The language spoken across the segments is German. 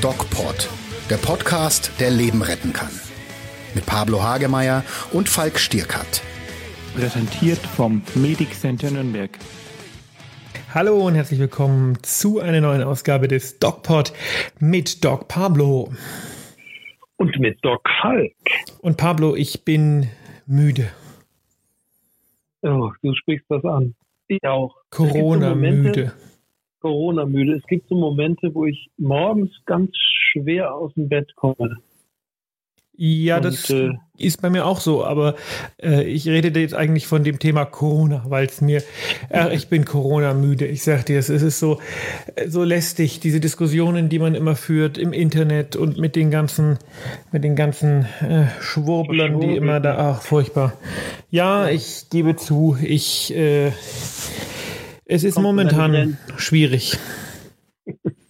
DocPod, der Podcast, der Leben retten kann. Mit Pablo Hagemeyer und Falk Stierkat. Präsentiert vom Medic Center Nürnberg. Hallo und herzlich willkommen zu einer neuen Ausgabe des DocPod mit Doc Pablo. Und mit Doc Falk. Und Pablo, ich bin müde. Oh, du sprichst das an. Ich auch. Corona-müde. Corona-müde. Es gibt so Momente, wo ich morgens ganz schwer aus dem Bett komme. Ja, und, das äh, ist bei mir auch so, aber äh, ich rede jetzt eigentlich von dem Thema Corona, weil es mir, äh, ich bin Corona-müde. Ich sag dir, es ist so, so lästig, diese Diskussionen, die man immer führt im Internet und mit den ganzen, mit den ganzen äh, Schwurblern, die immer da, ach, furchtbar. Ja, ich gebe zu, ich, äh, es ist Kommt momentan schwierig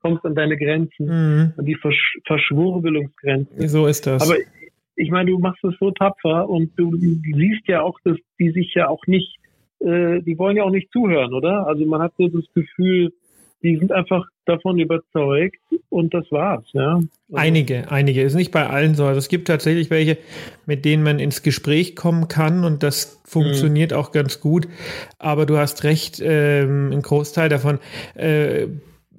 kommst an deine Grenzen, mhm. an die Versch Verschwurbelungsgrenzen. So ist das. Aber ich meine, du machst es so tapfer und du siehst ja auch, dass die sich ja auch nicht, äh, die wollen ja auch nicht zuhören, oder? Also man hat so das Gefühl, die sind einfach davon überzeugt und das war's, ja. Also einige, einige. Ist nicht bei allen so. Also es gibt tatsächlich welche, mit denen man ins Gespräch kommen kann und das funktioniert mhm. auch ganz gut. Aber du hast recht, ähm, ein Großteil davon äh,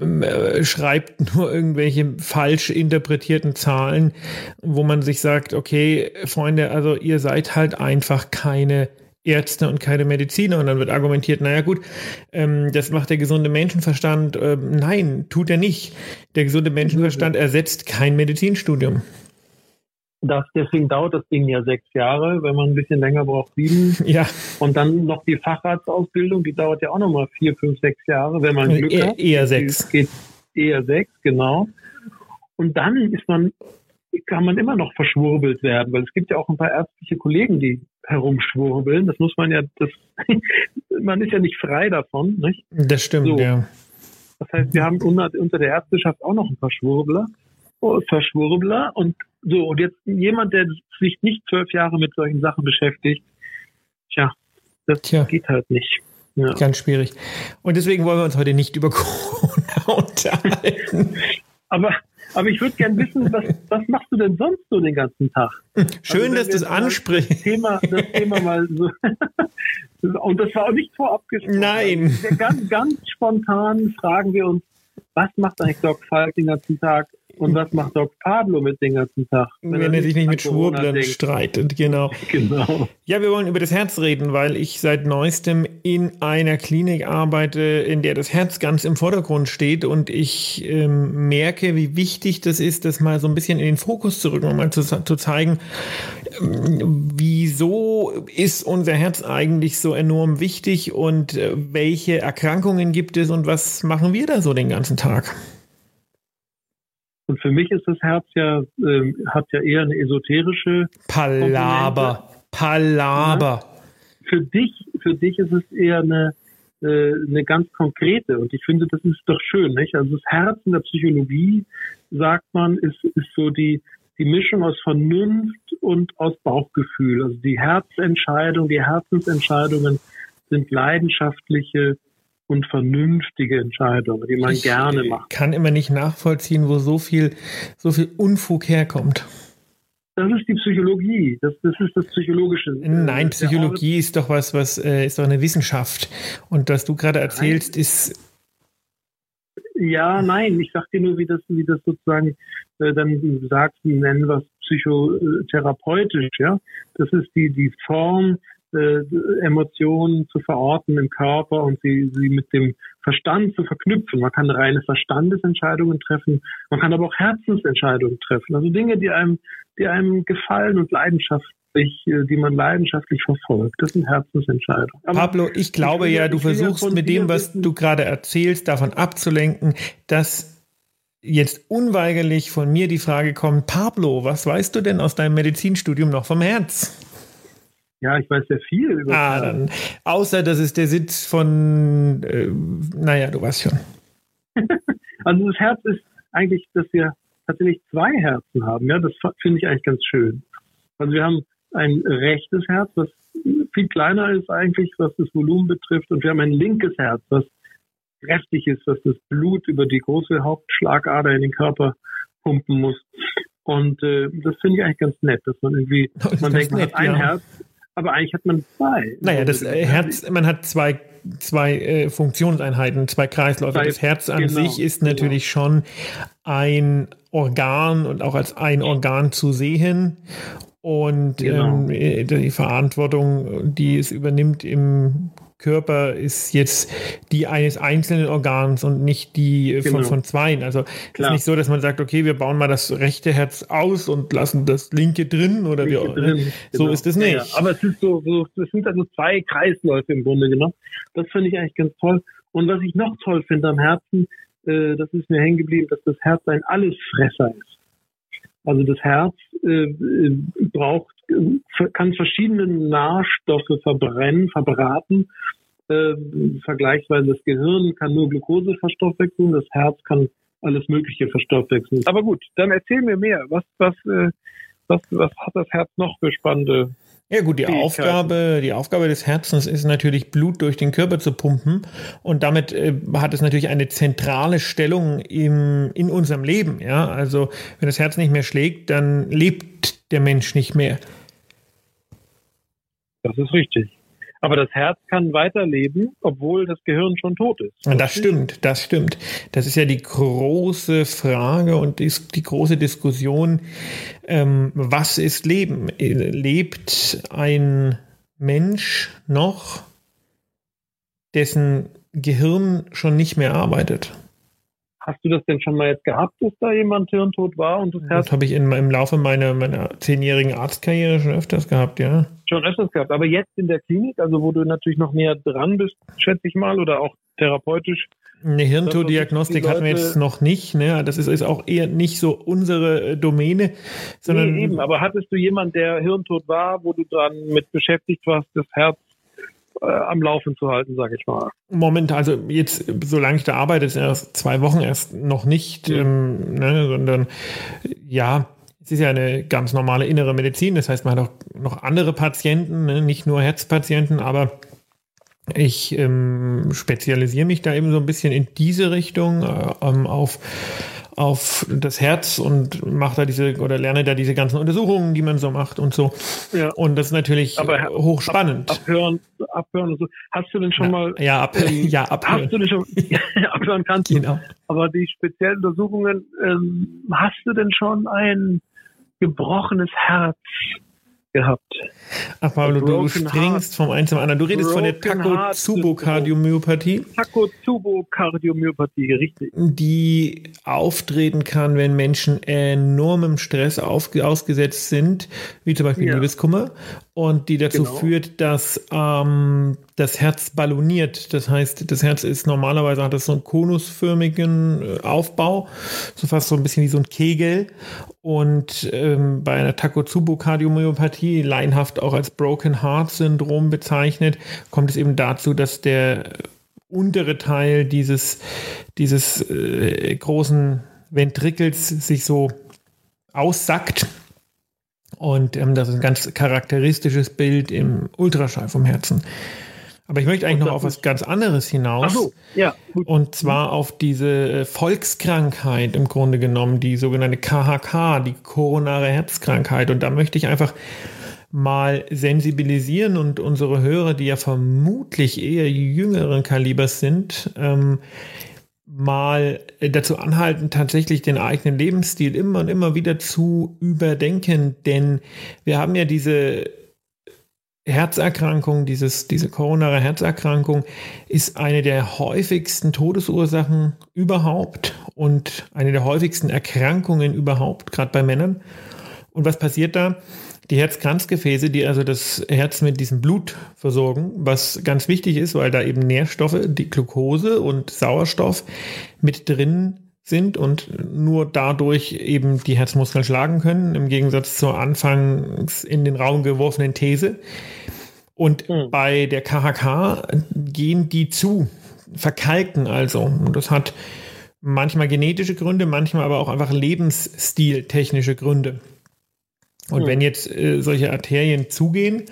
äh, schreibt nur irgendwelche falsch interpretierten Zahlen, wo man sich sagt, okay, Freunde, also ihr seid halt einfach keine Ärzte und keine Mediziner. Und dann wird argumentiert, naja gut, ähm, das macht der gesunde Menschenverstand. Ähm, nein, tut er nicht. Der gesunde Menschenverstand ersetzt kein Medizinstudium. Das, deswegen dauert das Ding ja sechs Jahre, wenn man ein bisschen länger braucht, sieben. Ja. Und dann noch die Facharztausbildung, die dauert ja auch nochmal vier, fünf, sechs Jahre, wenn man Glück e hat. Eher sechs. Geht eher sechs, genau. Und dann ist man, kann man immer noch verschwurbelt werden, weil es gibt ja auch ein paar ärztliche Kollegen, die herumschwurbeln. Das muss man ja, das, man ist ja nicht frei davon, nicht? Das stimmt, so. ja. Das heißt, wir haben unter, unter der Ärzteschaft auch noch ein paar Schwurbler. Verschwurbler. Und so, und jetzt jemand, der sich nicht zwölf Jahre mit solchen Sachen beschäftigt, tja, das tja. geht halt nicht. Ja. Ganz schwierig. Und deswegen wollen wir uns heute nicht über Corona unterhalten. aber, aber ich würde gerne wissen, was, was machst du denn sonst so den ganzen Tag? Schön, also, dass du es ansprichst. Das Thema, das Thema mal so. und das war auch nicht vorab gesprochen. Nein. Ganz, ganz spontan fragen wir uns, was macht eigentlich Doc Falk den ganzen Tag? Und was macht Doc Pablo mit den ganzen Tag? Wenn, wenn er sich nicht mit Schwurblern streitet, genau. Genau. Ja, wir wollen über das Herz reden, weil ich seit neuestem in einer Klinik arbeite, in der das Herz ganz im Vordergrund steht und ich ähm, merke, wie wichtig das ist, das mal so ein bisschen in den Fokus zu rücken und mal zu, zu zeigen, ähm, wieso ist unser Herz eigentlich so enorm wichtig und äh, welche Erkrankungen gibt es und was machen wir da so den ganzen Tag? Und für mich ist das Herz ja, äh, hat ja eher eine esoterische Palaber. Komponente. Palaber. Ja. Für dich, für dich ist es eher eine, äh, eine ganz konkrete. Und ich finde, das ist doch schön, nicht? Also das Herz in der Psychologie, sagt man, ist, ist so die, die Mischung aus Vernunft und aus Bauchgefühl. Also die Herzentscheidung, die Herzensentscheidungen sind leidenschaftliche und vernünftige Entscheidungen, die man ich gerne macht. kann immer nicht nachvollziehen, wo so viel, so viel Unfug herkommt. Das ist die Psychologie. Das, das ist das Psychologische. Nein, Psychologie ist doch was, was äh, ist doch eine Wissenschaft. Und was du gerade erzählst, nein. ist. Ja, nein, ich sag dir nur, wie das, wie das sozusagen äh, dann sagst, nennen wir es psychotherapeutisch, ja. Das ist die, die Form äh, Emotionen zu verorten im Körper und sie, sie mit dem Verstand zu verknüpfen. Man kann reine Verstandesentscheidungen treffen, man kann aber auch Herzensentscheidungen treffen. Also Dinge, die einem, die einem gefallen und leidenschaftlich, äh, die man leidenschaftlich verfolgt. Das sind Herzensentscheidungen. Aber Pablo, ich glaube ich ja, du versuchst mit dem, was du gerade erzählst, davon abzulenken, dass jetzt unweigerlich von mir die Frage kommt, Pablo, was weißt du denn aus deinem Medizinstudium noch vom Herz? Ja, ich weiß sehr viel über ah, dann, Außer, dass es der Sitz von, äh, naja, du weißt schon. also das Herz ist eigentlich, dass wir tatsächlich zwei Herzen haben. Ja, das finde ich eigentlich ganz schön. Also wir haben ein rechtes Herz, was viel kleiner ist eigentlich, was das Volumen betrifft, und wir haben ein linkes Herz, was kräftig ist, dass das Blut über die große Hauptschlagader in den Körper pumpen muss. Und äh, das finde ich eigentlich ganz nett, dass man irgendwie, man denkt, man nett, hat ein ja. Herz, aber eigentlich hat man zwei. Naja, das äh, Herz, man hat zwei, zwei äh, Funktionseinheiten, zwei Kreisläufe. Zwei, das Herz an genau, sich ist natürlich genau. schon ein Organ und auch als ein Organ zu sehen. Und genau. ähm, die Verantwortung, die es übernimmt im Körper ist jetzt die eines einzelnen Organs und nicht die genau. von, von zweien. Also es ist nicht so, dass man sagt, okay, wir bauen mal das rechte Herz aus und lassen das linke drin oder wie auch immer. So genau. ist es nicht. Ja, ja. Aber es ist so, so, es sind also zwei Kreisläufe im Grunde genommen. Das finde ich eigentlich ganz toll. Und was ich noch toll finde am Herzen, äh, das ist mir hängen geblieben, dass das Herz ein Allesfresser ist. Also das Herz äh, äh braucht, kann verschiedene Nahrstoffe verbrennen, verbraten. Äh, vergleichsweise das Gehirn kann nur Glucose verstoffwechseln, das Herz kann alles Mögliche verstoffwechseln. Aber gut, dann erzähl mir mehr. Was, was, äh, was, was hat das Herz noch für spannende ja gut, die Aufgabe, die Aufgabe des Herzens ist natürlich Blut durch den Körper zu pumpen und damit äh, hat es natürlich eine zentrale Stellung im, in unserem Leben. Ja, also wenn das Herz nicht mehr schlägt, dann lebt der Mensch nicht mehr. Das ist richtig. Aber das Herz kann weiterleben, obwohl das Gehirn schon tot ist. Das, das stimmt, das stimmt. Das ist ja die große Frage und die, die große Diskussion, ähm, was ist Leben? Lebt ein Mensch noch, dessen Gehirn schon nicht mehr arbeitet? Hast du das denn schon mal jetzt gehabt, dass da jemand hirntot war und das Herz? Das habe ich in, im Laufe meiner, meiner zehnjährigen Arztkarriere schon öfters gehabt, ja. Schon öfters gehabt. Aber jetzt in der Klinik, also wo du natürlich noch näher dran bist, schätze ich mal, oder auch therapeutisch. Eine Hirntoddiagnostik hatten wir jetzt noch nicht, ne? Das ist, ist auch eher nicht so unsere äh, Domäne, sondern. Nee, eben, aber hattest du jemand, der hirntot war, wo du dran mit beschäftigt warst, das Herz äh, am Laufen zu halten, sage ich mal. Moment, also jetzt, solange ich da arbeite, ist erst zwei Wochen erst noch nicht, mhm. ähm, ne, sondern ja, es ist ja eine ganz normale innere Medizin. Das heißt, man hat auch noch andere Patienten, ne, nicht nur Herzpatienten, aber ich ähm, spezialisiere mich da eben so ein bisschen in diese Richtung äh, ähm, auf auf das Herz und mache da diese oder lerne da diese ganzen Untersuchungen, die man so macht und so. Ja. Und das ist natürlich Aber hochspannend. Ab, abhören, abhören und so. Hast du denn schon ja, mal? Ja, ab, ähm, ja, abhören. Hast du denn schon? abhören kannst du. Genau. Aber die speziellen Untersuchungen, ähm, hast du denn schon ein gebrochenes Herz gehabt. Ach Pablo, du springst vom einen zum anderen. Du redest von der Takotsubo-Kardiomyopathie. Takotsubo-Kardiomyopathie, richtig. Die auftreten kann, wenn Menschen enormem Stress auf, ausgesetzt sind, wie zum Beispiel ja. Liebeskummer, und die dazu genau. führt, dass ähm, das Herz balloniert. Das heißt, das Herz ist normalerweise hat das so einen konusförmigen äh, Aufbau, so fast so ein bisschen wie so ein Kegel. Und ähm, bei einer Takotsubo-Kardiomyopathie, laienhaft auch als Broken Heart Syndrom bezeichnet, kommt es eben dazu, dass der untere Teil dieses, dieses äh, großen Ventrikels sich so aussackt. Und ähm, das ist ein ganz charakteristisches Bild im Ultraschall vom Herzen. Aber ich möchte eigentlich noch auf was ganz anderes hinaus. Ach so, ja. Gut. Und zwar auf diese äh, Volkskrankheit im Grunde genommen, die sogenannte KHK, die koronare Herzkrankheit. Und da möchte ich einfach mal sensibilisieren und unsere Hörer, die ja vermutlich eher jüngeren Kalibers sind, ähm, mal dazu anhalten, tatsächlich den eigenen Lebensstil immer und immer wieder zu überdenken. Denn wir haben ja diese Herzerkrankung, dieses, diese koronare Herzerkrankung ist eine der häufigsten Todesursachen überhaupt und eine der häufigsten Erkrankungen überhaupt, gerade bei Männern. Und was passiert da? Die Herzkranzgefäße, die also das Herz mit diesem Blut versorgen, was ganz wichtig ist, weil da eben Nährstoffe, die Glucose und Sauerstoff mit drin sind und nur dadurch eben die Herzmuskeln schlagen können, im Gegensatz zur anfangs in den Raum geworfenen These. Und mhm. bei der KHK gehen die zu, verkalken also. Und das hat manchmal genetische Gründe, manchmal aber auch einfach lebensstiltechnische Gründe. Und mhm. wenn jetzt äh, solche Arterien zugehen,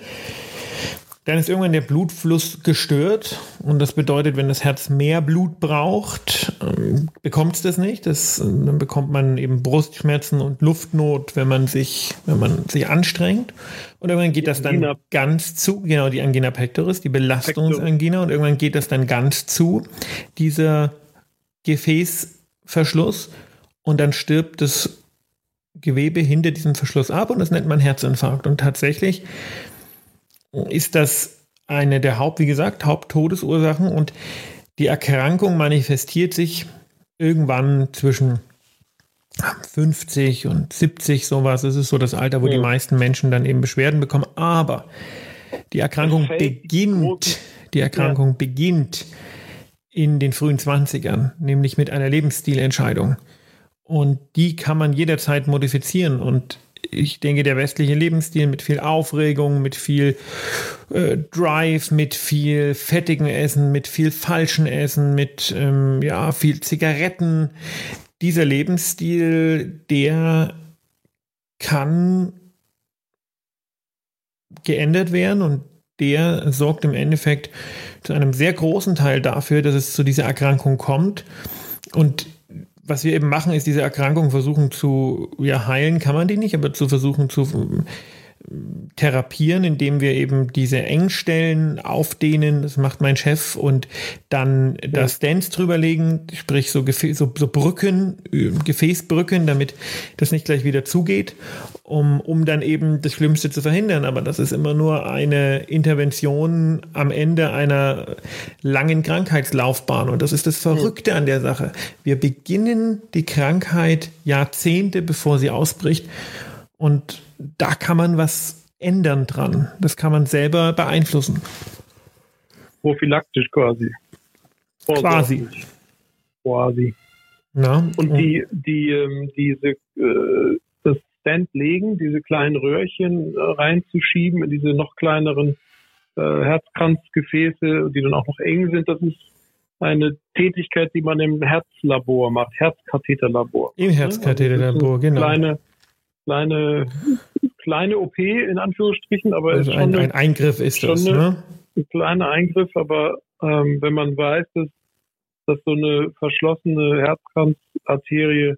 dann ist irgendwann der Blutfluss gestört und das bedeutet, wenn das Herz mehr Blut braucht, ähm, bekommt es das nicht. Das, dann bekommt man eben Brustschmerzen und Luftnot, wenn man sich, wenn man sich anstrengt. Und irgendwann geht das dann Angina. ganz zu, genau, die Angina pectoris, die Belastungsangina und irgendwann geht das dann ganz zu, dieser Gefäßverschluss und dann stirbt das Gewebe hinter diesem Verschluss ab und das nennt man Herzinfarkt. Und tatsächlich ist das eine der Haupt, wie gesagt, Haupttodesursachen und die Erkrankung manifestiert sich irgendwann zwischen 50 und 70 sowas. Das ist so das Alter, wo ja. die meisten Menschen dann eben Beschwerden bekommen. Aber die Erkrankung beginnt, die Erkrankung ja. beginnt in den frühen 20ern, nämlich mit einer Lebensstilentscheidung. Und die kann man jederzeit modifizieren und ich denke, der westliche Lebensstil mit viel Aufregung, mit viel äh, Drive, mit viel fettigen Essen, mit viel falschen Essen, mit ähm, ja, viel Zigaretten, dieser Lebensstil, der kann geändert werden und der sorgt im Endeffekt zu einem sehr großen Teil dafür, dass es zu dieser Erkrankung kommt. Und was wir eben machen, ist diese Erkrankung versuchen zu ja, heilen, kann man die nicht, aber zu versuchen zu therapieren, indem wir eben diese Engstellen aufdehnen, das macht mein Chef, und dann ja. das Stents drüberlegen, sprich so, so, so Brücken, Gefäßbrücken, damit das nicht gleich wieder zugeht, um, um dann eben das Schlimmste zu verhindern. Aber das ist immer nur eine Intervention am Ende einer langen Krankheitslaufbahn. Und das ist das Verrückte an der Sache. Wir beginnen die Krankheit Jahrzehnte, bevor sie ausbricht. Und da kann man was ändern dran. Das kann man selber beeinflussen. Prophylaktisch quasi. Quasi. Quasi. Na, und die, die, ähm, diese, äh, das Stand legen, diese kleinen Röhrchen äh, reinzuschieben in diese noch kleineren äh, Herzkranzgefäße, die dann auch noch eng sind, das ist eine Tätigkeit, die man im Herzlabor macht, Herzkatheterlabor. Im Herzkatheterlabor, also genau. Kleine, kleine kleine OP in Anführungsstrichen, aber also ein, ein, Eingriff ist das, ne? Ein kleiner Eingriff, aber ähm, wenn man weiß, dass, dass so eine verschlossene Herzkranzarterie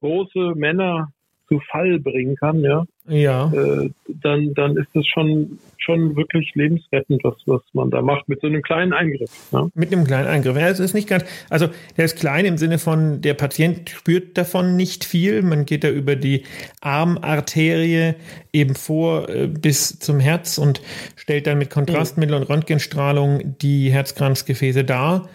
große Männer zu Fall bringen kann, ja, ja. Äh, dann, dann ist das schon, schon wirklich lebensrettend, was, was man da macht, mit so einem kleinen Eingriff. Ja? Mit einem kleinen Eingriff. Ja, es ist nicht ganz, also der ist klein im Sinne von, der Patient spürt davon nicht viel. Man geht da über die Armarterie eben vor äh, bis zum Herz und stellt dann mit Kontrastmittel und Röntgenstrahlung die Herzkranzgefäße dar.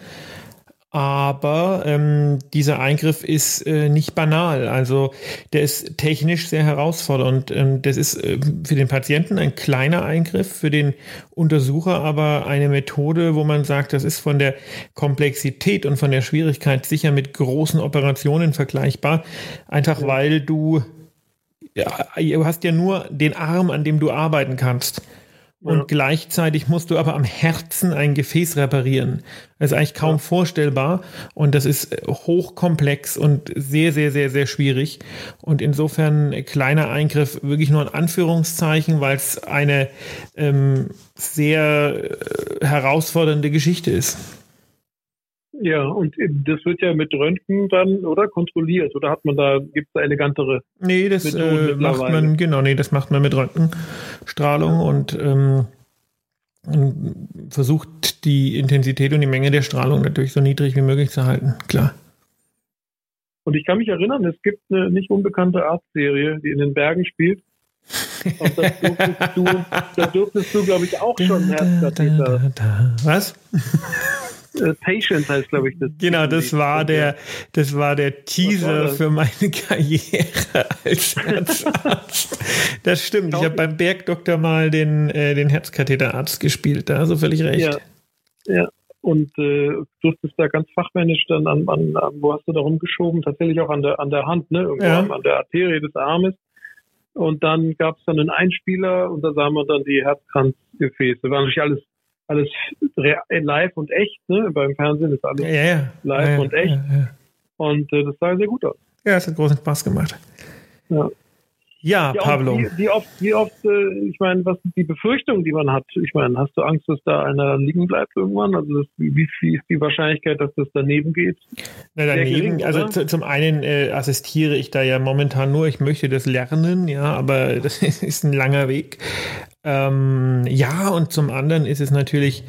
Aber ähm, dieser Eingriff ist äh, nicht banal. Also der ist technisch sehr herausfordernd. Ähm, das ist äh, für den Patienten ein kleiner Eingriff, für den Untersucher aber eine Methode, wo man sagt, das ist von der Komplexität und von der Schwierigkeit sicher mit großen Operationen vergleichbar. Einfach weil du, ja, du hast ja nur den Arm, an dem du arbeiten kannst. Und ja. gleichzeitig musst du aber am Herzen ein Gefäß reparieren. Das ist eigentlich kaum ja. vorstellbar. Und das ist hochkomplex und sehr, sehr, sehr, sehr schwierig. Und insofern kleiner Eingriff wirklich nur ein Anführungszeichen, weil es eine ähm, sehr äh, herausfordernde Geschichte ist. Ja, und das wird ja mit Röntgen dann, oder? Kontrolliert. Oder hat man da, gibt es da elegantere? Nee, das äh, macht man, genau, nee, das macht man mit Röntgenstrahlung ja. und ähm, versucht die Intensität und die Menge der Strahlung natürlich so niedrig wie möglich zu halten, klar. Und ich kann mich erinnern, es gibt eine nicht unbekannte Arztserie, die in den Bergen spielt. Und das durftest du, da durftest du, glaube ich, auch schon Herzkatheter. Was? Äh, Patience heißt, glaube ich, das. Genau, das war der, das war der Teaser war für meine Karriere als Herzarzt. das stimmt. Ich habe beim Bergdoktor mal den, äh, den Herzkatheterarzt gespielt. Da hast du völlig recht. Ja, ja. Und äh, durftest da ganz fachmännisch dann an, an, an, wo hast du da rumgeschoben? Tatsächlich auch an der, an der Hand, ne? Irgendwo ja. an der Arterie des Armes. Und dann gab es dann einen Einspieler und da sah man dann die Herzkranzgefäße. War natürlich alles alles live und echt, ne? Beim Fernsehen ist alles ja, ja. live ja, und echt. Und äh, das sah sehr gut aus. Ja, es hat großen Spaß gemacht. Ja. Ja, ja Pablo. Wie, wie, oft, wie oft, äh, ich meine, was sind die Befürchtungen, die man hat? Ich meine, hast du Angst, dass da einer liegen bleibt irgendwann? Also das, wie viel ist die Wahrscheinlichkeit, dass das daneben geht? Na, daneben, gering, also zu, zum einen äh, assistiere ich da ja momentan nur, ich möchte das lernen, ja, aber das ist ein langer Weg. Ähm, ja, und zum anderen ist es natürlich,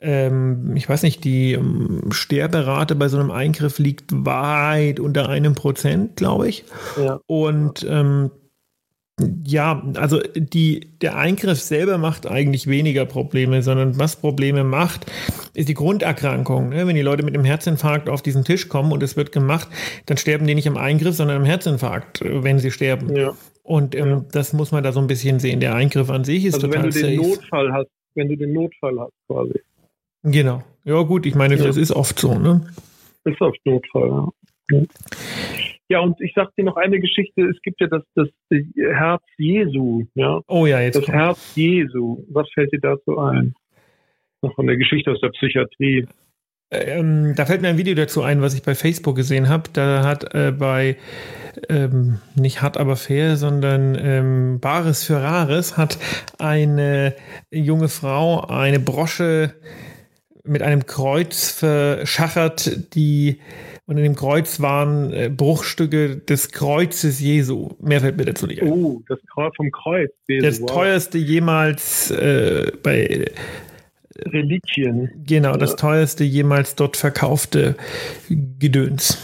ähm, ich weiß nicht, die ähm, Sterberate bei so einem Eingriff liegt weit unter einem Prozent, glaube ich. Ja. Und ähm, ja, also die, der Eingriff selber macht eigentlich weniger Probleme, sondern was Probleme macht, ist die Grunderkrankung. Ne? Wenn die Leute mit einem Herzinfarkt auf diesen Tisch kommen und es wird gemacht, dann sterben die nicht am Eingriff, sondern am Herzinfarkt, wenn sie sterben. Ja. Und ähm, ja. das muss man da so ein bisschen sehen. Der Eingriff an sich ist also total wenn du den safe. Notfall hast, wenn du den Notfall hast quasi. Genau. Ja gut, ich meine, ja. das ist oft so. Ne? Ist oft Notfall, ja. Ja, und ich sag dir noch eine Geschichte. Es gibt ja das, das Herz Jesu. Ja? Oh ja, jetzt. Das kommt. Herz Jesu. Was fällt dir dazu ein? Noch von der Geschichte aus der Psychiatrie. Ähm, da fällt mir ein Video dazu ein, was ich bei Facebook gesehen habe. Da hat äh, bei ähm, nicht hart aber fair, sondern ähm, Bares für Rares hat eine junge Frau eine Brosche mit einem Kreuz verschachert, die und in dem Kreuz waren äh, Bruchstücke des Kreuzes Jesu. Mehr fällt mir dazu nicht ein. Oh, das Kreuz vom Kreuz. Jesu, das wow. teuerste jemals äh, bei Reliquien. Genau, ja. das teuerste jemals dort verkaufte Gedöns.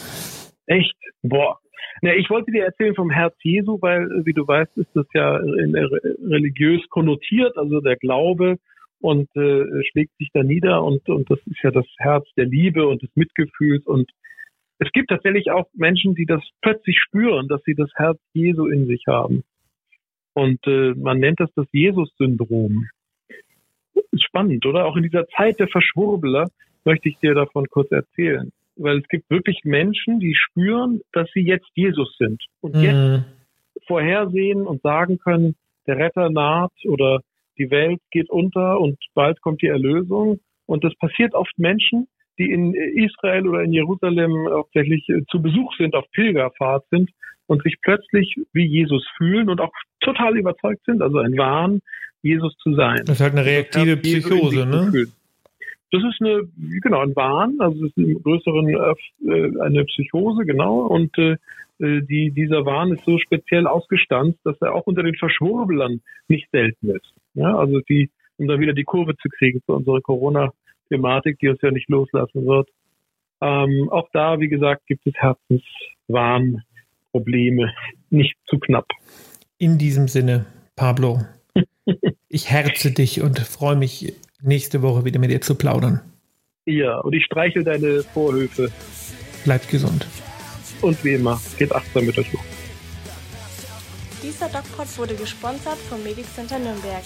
Echt? Boah. Ja, ich wollte dir erzählen vom Herz Jesu, weil, wie du weißt, ist das ja religiös konnotiert, also der Glaube und äh, schlägt sich da nieder und, und das ist ja das Herz der Liebe und des Mitgefühls und es gibt tatsächlich auch Menschen, die das plötzlich spüren, dass sie das Herz Jesu in sich haben. Und äh, man nennt das das Jesus-Syndrom. Spannend, oder? Auch in dieser Zeit der Verschwurbeler möchte ich dir davon kurz erzählen. Weil es gibt wirklich Menschen, die spüren, dass sie jetzt Jesus sind und mhm. jetzt vorhersehen und sagen können, der Retter naht oder die Welt geht unter und bald kommt die Erlösung. Und das passiert oft Menschen, die in Israel oder in Jerusalem hauptsächlich äh, zu Besuch sind, auf Pilgerfahrt sind und sich plötzlich wie Jesus fühlen und auch total überzeugt sind, also ein Wahn, Jesus zu sein. Das ist halt eine reaktive Psychose, ne? Das ist eine, genau, ein Wahn, also es ist im größeren äh, eine Psychose, genau, und äh, äh, die, dieser Wahn ist so speziell ausgestanzt, dass er auch unter den Verschwurbelern nicht selten ist. Ja, also die, um da wieder die Kurve zu kriegen für unsere Corona- Thematik, die uns ja nicht loslassen wird. Ähm, auch da, wie gesagt, gibt es Herzenswarnprobleme, nicht zu knapp. In diesem Sinne, Pablo, ich herze dich und freue mich, nächste Woche wieder mit dir zu plaudern. Ja, und ich streichel deine Vorhöfe. Bleibt gesund. Und wie immer, geht achtsam mit euch um. Dieser DocPod wurde gesponsert vom Medic Center Nürnberg.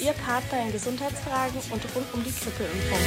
Ihr Partner in Gesundheitsfragen und rund um die Grippeimpfung.